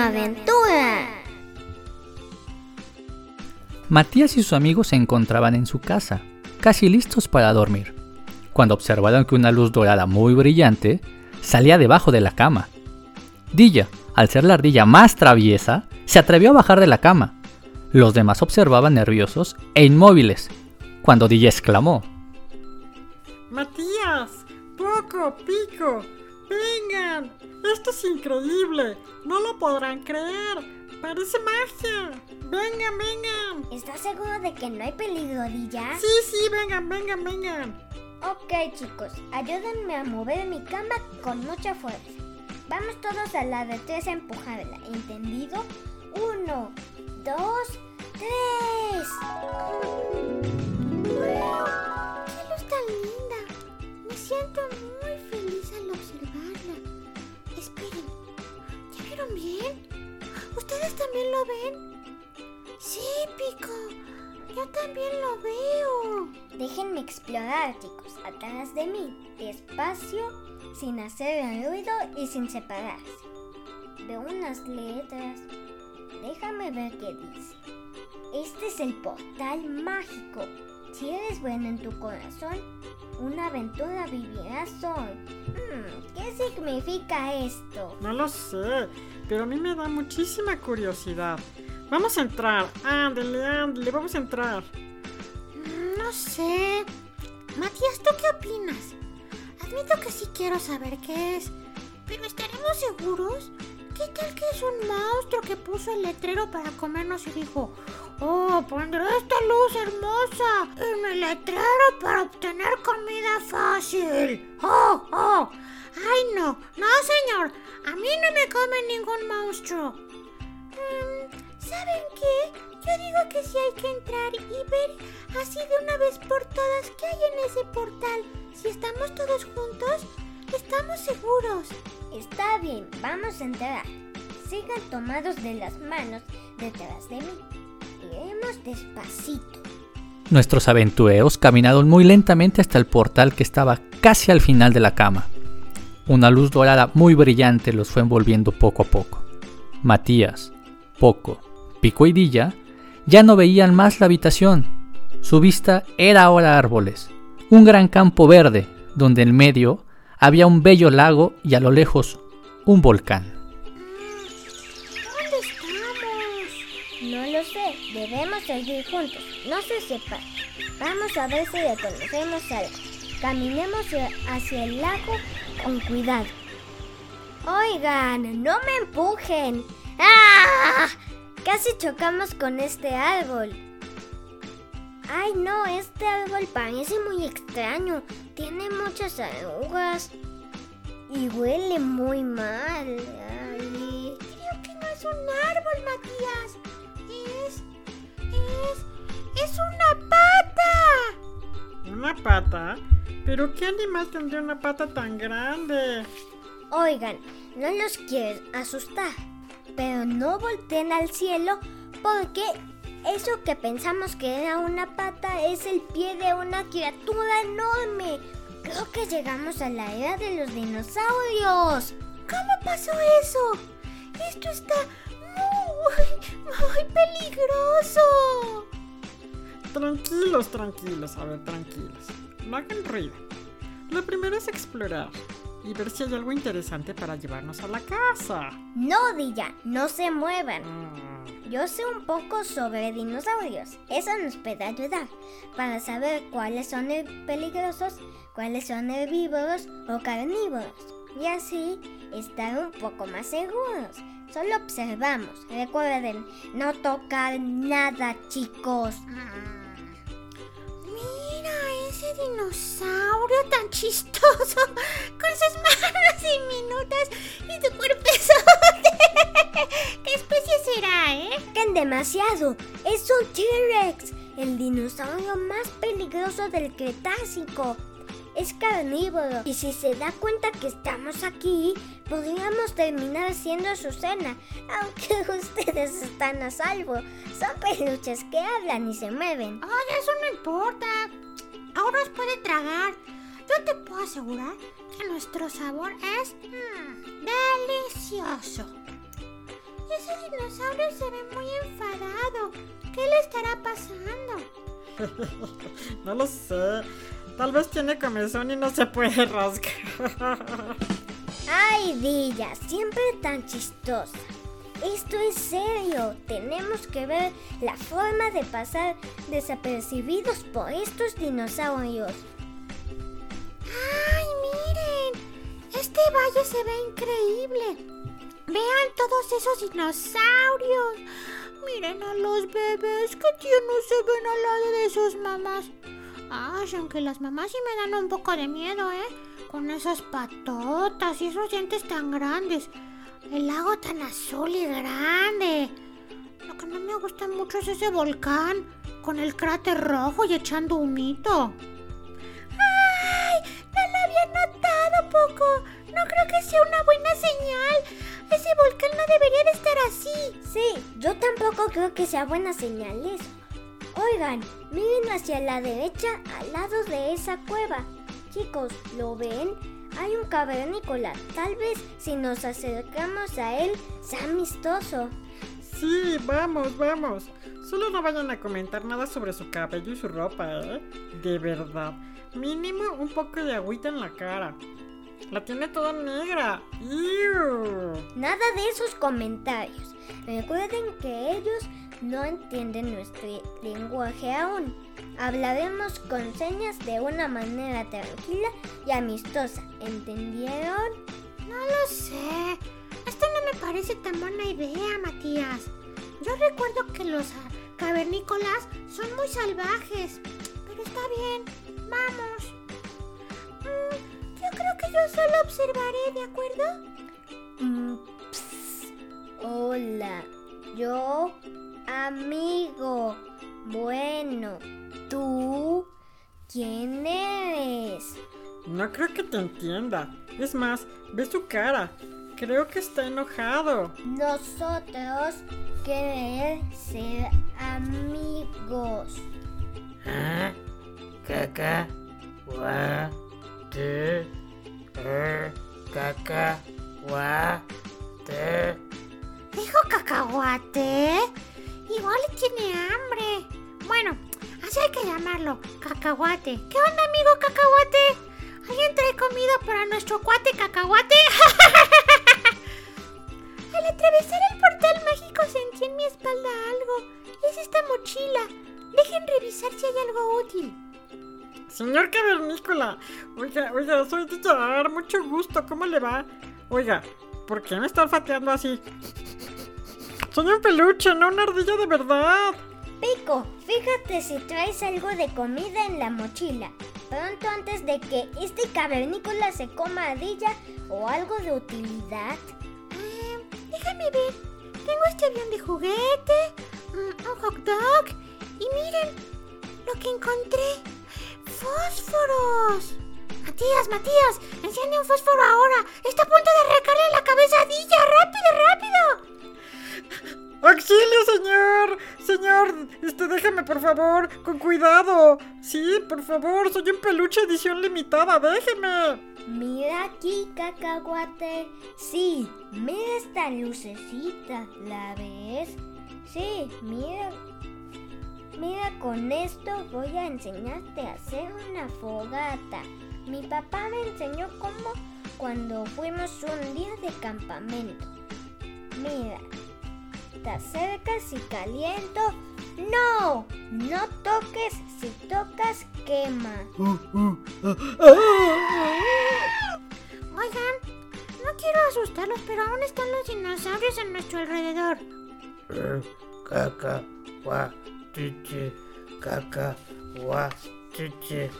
Episodio 1. Dino Aventura. Matías y sus amigos se encontraban en su casa, casi listos para dormir, cuando observaron que una luz dorada muy brillante salía debajo de la cama. Dilla, al ser la ardilla más traviesa, se atrevió a bajar de la cama. Los demás observaban nerviosos e inmóviles, cuando Dilla exclamó. Matías, Poco, Pico, vengan. Esto es increíble. No lo podrán creer. Parece magia. Vengan, vengan. ¿Estás seguro de que no hay peligro, Dilla? Sí, sí, vengan, vengan, vengan. Ok, chicos, ayúdenme a mover mi cama con mucha fuerza. Vamos todos a la de tres a empujarla, ¿entendido? Uno, dos, tres. ¿Ustedes también lo ven? Sí, Pico, yo también lo veo. Déjenme explorar, chicos, atrás de mí, despacio, sin hacer ruido y sin separarse. Veo unas letras. Déjame ver qué dice. Este es el portal mágico. Si eres bueno en tu corazón, una aventura vivirás hoy. Hmm, ¿Qué significa esto? No lo sé, pero a mí me da muchísima curiosidad. Vamos a entrar. Ándale, ándale, vamos a entrar. No sé. Matías, ¿tú qué opinas? Admito que sí quiero saber qué es, pero ¿estaremos seguros? ¿Qué tal que es un monstruo que puso el letrero para comernos y dijo, oh, pondré esta luz hermosa en el letrero para obtener comida fácil? ¡Oh, oh! ¡Ay, no! No, señor, a mí no me come ningún monstruo. Mm, ¿Saben qué? Yo digo que sí hay que entrar y ver así de una vez por todas qué hay en ese portal. Si estamos todos juntos, estamos seguros. Está bien, vamos a entrar. Sigan tomados de las manos detrás de mí. Iremos despacito. Nuestros aventureros caminaron muy lentamente hasta el portal que estaba casi al final de la cama. Una luz dorada muy brillante los fue envolviendo poco a poco. Matías, Poco, Pico y Dilla ya no veían más la habitación. Su vista era ahora árboles, un gran campo verde, donde en medio había un bello lago y a lo lejos un volcán. ¿Dónde estamos? No lo sé. Debemos seguir juntos. No se separen. Vamos a ver si reconocemos algo. Caminemos hacia el lago con cuidado. Oigan, no me empujen. ¡Ah! Casi chocamos con este árbol. Ay, no, este árbol parece muy extraño. Tiene muchas arrugas. Y huele muy mal. Ay. Creo que no es un árbol, Matías. Es. Es. Es una pata. ¿Una pata? ¿Pero qué animal tendría una pata tan grande? Oigan, no los quiero asustar, pero no volteen al cielo porque eso que pensamos que era una pata es el pie de una criatura enorme. Creo que llegamos a la era de los dinosaurios. ¿Cómo pasó eso? Esto está muy, muy peligroso. Tranquilos, tranquilos, a ver, tranquilos. No hagan ruido. Lo primero es explorar y ver si hay algo interesante para llevarnos a la casa. No, Dilla, no se muevan. Mm, Yo sé un poco sobre dinosaurios. Eso nos puede ayudar para saber cuáles son peligrosos, cuáles son herbívoros o carnívoros. Y así estar un poco más seguros. Solo observamos. Recuerden, no tocar nada, chicos. Mira ese dinosaurio tan chistoso, con sus manos diminutas y su cuerpezote. ¿Qué especie será, eh? ¡Qué demasiado! ¡Es un T-Rex! El dinosaurio más peligroso del Cretácico. Es carnívoro y si se da cuenta que estamos aquí, podríamos terminar siendo su cena, aunque ustedes están a salvo. Son peluches que hablan y se mueven. Ay, eso no importa. Ahora os puede tragar. Yo te puedo asegurar que nuestro sabor es mm, delicioso. gracioso. Ese dinosaurio se ve muy enfadado. ¿Qué le estará pasando? no lo sé. Tal vez tiene comezón y no se puede rascar. Ay, Dilla, siempre tan chistosa. Esto es serio. Tenemos que ver la forma de pasar desapercibidos por estos dinosaurios. ¡Ay, miren! Este valle se ve increíble. Vean todos esos dinosaurios. Miren a los bebés que no se ven al lado de sus mamás. Ay, aunque las mamás sí me dan un poco de miedo, ¿eh? Con esas patotas y esos dientes tan grandes. El lago tan azul y grande. Lo que no me gusta mucho es ese volcán con el cráter rojo y echando humito. ¡Ay! No lo había notado, Poco. No creo que sea una buena señal. Ese volcán no debería de estar así. Sí, yo tampoco creo que sea buena señal eso. Oigan, miren hacia la derecha al lado de esa cueva. Chicos, ¿lo ven? Hay un cavernícola. Tal vez si nos acercamos a él sea amistoso. Sí, vamos, vamos. Solo no vayan a comentar nada sobre su cabello y su ropa, ¿eh? De verdad. Mínimo un poco de agüita en la cara. La tiene toda negra. Nada de esos comentarios. Recuerden que ellos no entienden nuestro lenguaje aún. Hablaremos con señas de una manera tranquila y amistosa. ¿Entendieron? No lo sé. Esto no me parece tan buena idea, Matías. Yo recuerdo que los cavernícolas son muy salvajes. Pero está bien. Vamos. Mm, yo creo que yo solo observaré, ¿de acuerdo? Mm, Hola. Yo amigo. Bueno, ¿tú quién eres? No creo que te entienda. Es más, ve su cara. Creo que está enojado. Nosotros queremos ser amigos. ¿Ah? Caca, gua, te, er, caca, gua, te. ¿Dijo cacahuate? Igual tiene hambre. Bueno, así hay que llamarlo, cacahuate. ¿Qué onda, amigo cacahuate? ¿Alguien trae comida para nuestro cuate cacahuate? Al atravesar el portal mágico sentí en mi espalda algo. Es esta mochila. Dejen revisar si hay algo útil. Señor cavernícola, oiga, oiga, soy Dillar, mucho gusto, ¿cómo le va? Oiga, ¿por qué me está olfateando así? Soy un peluche, no una ardilla de verdad. Pico, fíjate si traes algo de comida en la mochila. Pronto antes de que este cavernícola se coma ardilla o algo de utilidad. Eh, déjame ver. Tengo este avión de juguete, mm, un hot dog y miren lo que encontré. ¡Fósforos! Matías, Matías, enciende un fósforo ahora. Está a punto de arrancarle la cabeza a Dilla. ¡Rápido, rápido! ¡Auxilio, señor! Señor, este, déjame, por favor, con cuidado. Sí, por favor, soy un peluche edición limitada, déjeme. Mira aquí, cacahuate. Sí, mira esta lucecita, ¿la ves? Sí, mira. Mira, con esto voy a enseñarte a hacer una fogata. Mi papá me enseñó cómo cuando fuimos un día de campamento. Mira, te acercas y caliento. No, no toques, si tocas quema. Oigan, no quiero asustarlos, pero aún están los dinosaurios a nuestro alrededor. Er, caca, gua, chichi, caca, gua, chichi.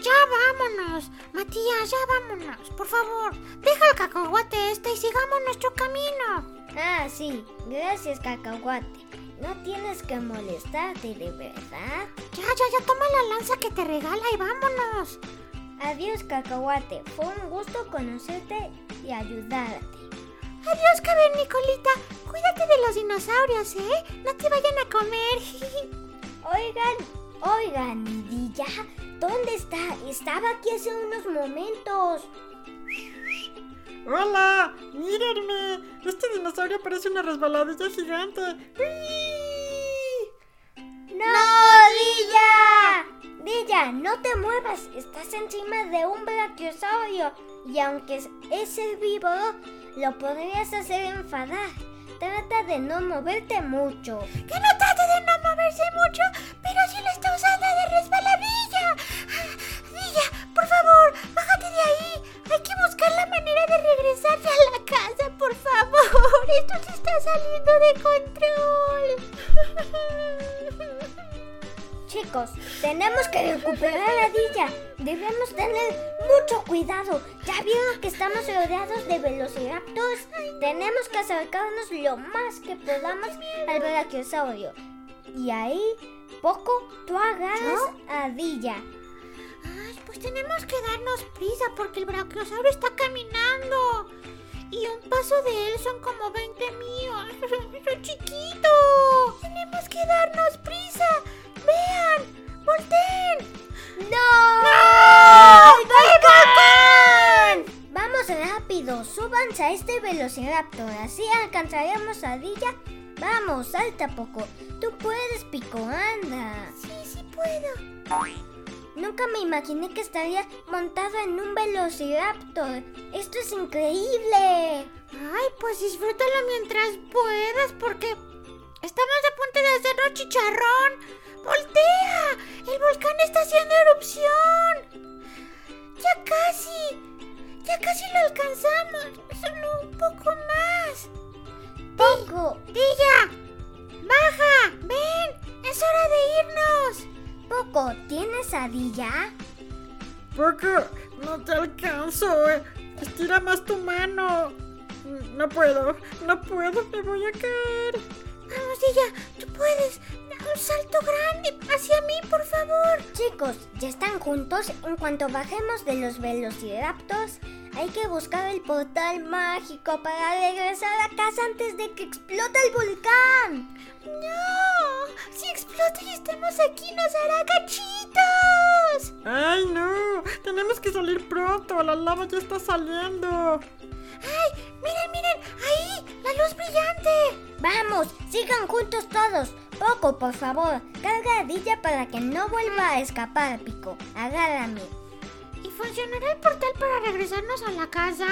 Ya vámonos, Matías, ya vámonos. Por favor, deja el cacahuate este y sigamos nuestro camino. Ah, sí, gracias, cacahuate. No tienes que molestarte, de verdad. Ya, ya, ya, toma la lanza que te regala y vámonos. Adiós, cacahuate. Fue un gusto conocerte y ayudarte. Adiós, cavernicolita. Cuídate de los dinosaurios, ¿eh? No te vayan a comer. oigan, oigan, Dilla, ¿dónde está? Estaba aquí hace unos momentos. ¡Hola! ¡Mírenme! Este dinosaurio parece una resbaladilla gigante. ¡Uy! ¡No, Dilla! Dilla, no te muevas. Estás encima de un brachiosaurio. Y aunque es- es herbívoro, lo podrías hacer enfadar. Trata de no moverte mucho. Que no trate de no moverse mucho, pero sí lo está usando de resbaladilla. Saliendo de control. Chicos, tenemos que recuperar a Dilla. Debemos tener mucho cuidado. Ya vieron que estamos rodeados de velociraptors. Tenemos que acercarnos lo más que podamos al brachiosaurio. Y ahí, poco, tú agarras a Dilla. Ay, pues tenemos que darnos prisa porque el brachiosaurio está caminando. Y un paso de él son como 20 míos. ¡Es chiquito! Tenemos que darnos prisa. ¡Vean! ¡Volteen! ¡No! ¡No! ¡Ay, volcán! Vamos rápido, súbanse a este velociraptor, así alcanzaremos a Dilla. Vamos, salta poco. Tú puedes, Pico, anda. Sí, sí puedo. Nunca me imaginé que estaría montado en un velociraptor. Esto es increíble. Ay, pues disfrútalo mientras puedas porque estamos a punto de hacernos chicharrón. ¡Voltea! ¡El volcán está haciendo erupción! ¡Ya casi! ¡Ya casi lo alcanzamos! ¡Solo un poco más! ¿Tienes a Dilla? Poco, no te alcanzo. eh. Estira más tu mano. No puedo, no puedo, me voy a caer. Vamos, Dilla, tú puedes. Da un salto grande hacia mí, por favor. Chicos, ¿ya están juntos? En cuanto bajemos de los velociraptors, hay que buscar el portal mágico para regresar a casa antes de que explote el volcán. ¡No! Si explota y estamos aquí, nos hará cachitos. ¡Ay, no! Tenemos que salir pronto, la lava ya está saliendo. ¡Ay! ¡Miren, miren! ¡Ahí! ¡La luz brillante! Vamos, sigan juntos todos. Poco, por favor. Carga a Dilla para que no vuelva a escapar, Pico. Agárrame. ¿Y funcionará el portal para regresarnos a la casa?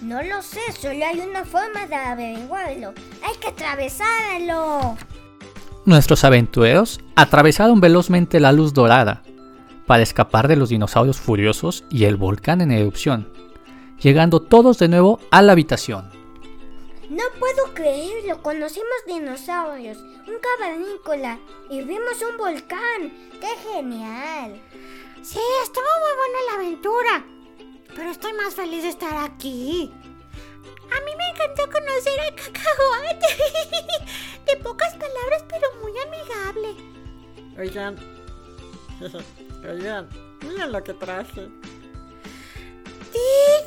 No lo sé, solo hay una forma de averiguarlo. Hay que atravesarlo. Nuestros aventureros atravesaron velozmente la luz dorada para escapar de los dinosaurios furiosos y el volcán en erupción, llegando todos de nuevo a la habitación. No puedo creerlo, conocimos dinosaurios, un cavernícola y vimos un volcán. ¡Qué genial! Sí, estuvo muy buena la aventura. Pero estoy más feliz de estar aquí. A mí me encantó conocer al cacahuate. De pocas palabras, pero muy amigable. Oigan, oigan, miren lo que traje.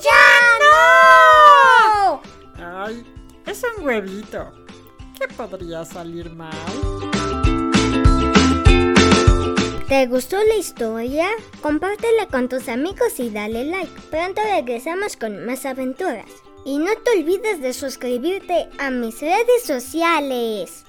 ¡Ya ¡No! Ay, es un huevito. ¿Qué podría salir mal? ¿Te gustó la historia? Compártela con tus amigos y dale like. Pronto regresamos con más aventuras. Y no te olvides de suscribirte a mis redes sociales.